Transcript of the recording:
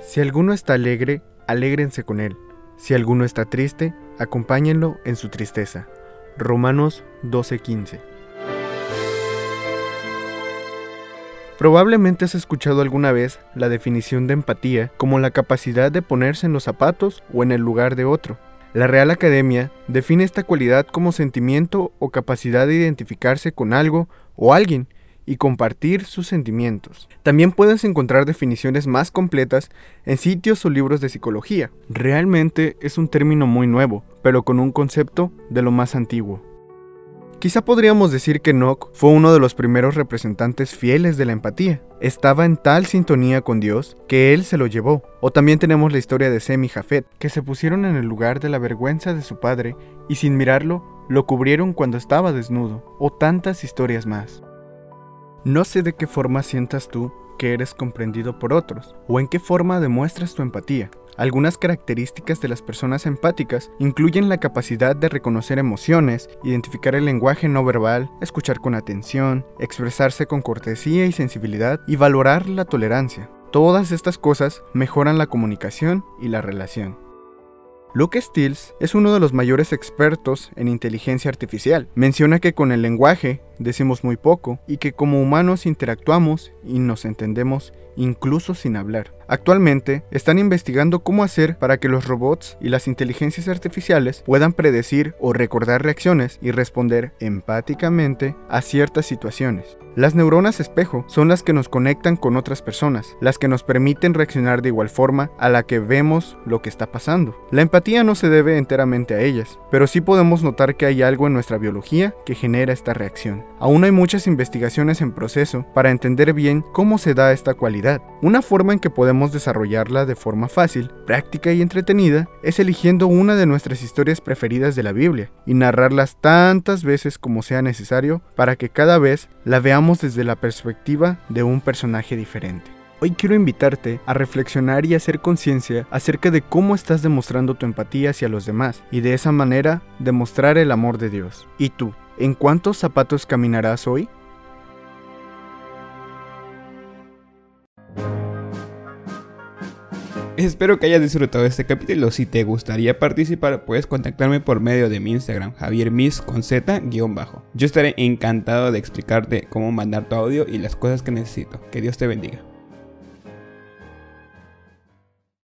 Si alguno está alegre, alégrense con él. Si alguno está triste, acompáñenlo en su tristeza. Romanos 12:15 Probablemente has escuchado alguna vez la definición de empatía como la capacidad de ponerse en los zapatos o en el lugar de otro. La Real Academia define esta cualidad como sentimiento o capacidad de identificarse con algo o alguien y compartir sus sentimientos. También puedes encontrar definiciones más completas en sitios o libros de psicología. Realmente es un término muy nuevo, pero con un concepto de lo más antiguo. Quizá podríamos decir que Enoch fue uno de los primeros representantes fieles de la empatía. Estaba en tal sintonía con Dios que él se lo llevó. O también tenemos la historia de Sem y Jafet, que se pusieron en el lugar de la vergüenza de su padre y sin mirarlo, lo cubrieron cuando estaba desnudo. O tantas historias más. No sé de qué forma sientas tú que eres comprendido por otros, o en qué forma demuestras tu empatía. Algunas características de las personas empáticas incluyen la capacidad de reconocer emociones, identificar el lenguaje no verbal, escuchar con atención, expresarse con cortesía y sensibilidad y valorar la tolerancia. Todas estas cosas mejoran la comunicación y la relación. Luke Stills es uno de los mayores expertos en inteligencia artificial. Menciona que con el lenguaje decimos muy poco y que como humanos interactuamos y nos entendemos incluso sin hablar. Actualmente están investigando cómo hacer para que los robots y las inteligencias artificiales puedan predecir o recordar reacciones y responder empáticamente a ciertas situaciones. Las neuronas espejo son las que nos conectan con otras personas, las que nos permiten reaccionar de igual forma a la que vemos lo que está pasando. La empatía no se debe enteramente a ellas, pero sí podemos notar que hay algo en nuestra biología que genera esta reacción. Aún hay muchas investigaciones en proceso para entender bien cómo se da esta cualidad. Una forma en que podemos desarrollarla de forma fácil, práctica y entretenida es eligiendo una de nuestras historias preferidas de la Biblia y narrarlas tantas veces como sea necesario para que cada vez la veamos desde la perspectiva de un personaje diferente. Hoy quiero invitarte a reflexionar y hacer conciencia acerca de cómo estás demostrando tu empatía hacia los demás y de esa manera demostrar el amor de Dios. ¿Y tú? ¿En cuántos zapatos caminarás hoy? Espero que hayas disfrutado este capítulo. Si te gustaría participar, puedes contactarme por medio de mi Instagram, javiermis con z bajo. Yo estaré encantado de explicarte cómo mandar tu audio y las cosas que necesito. Que Dios te bendiga.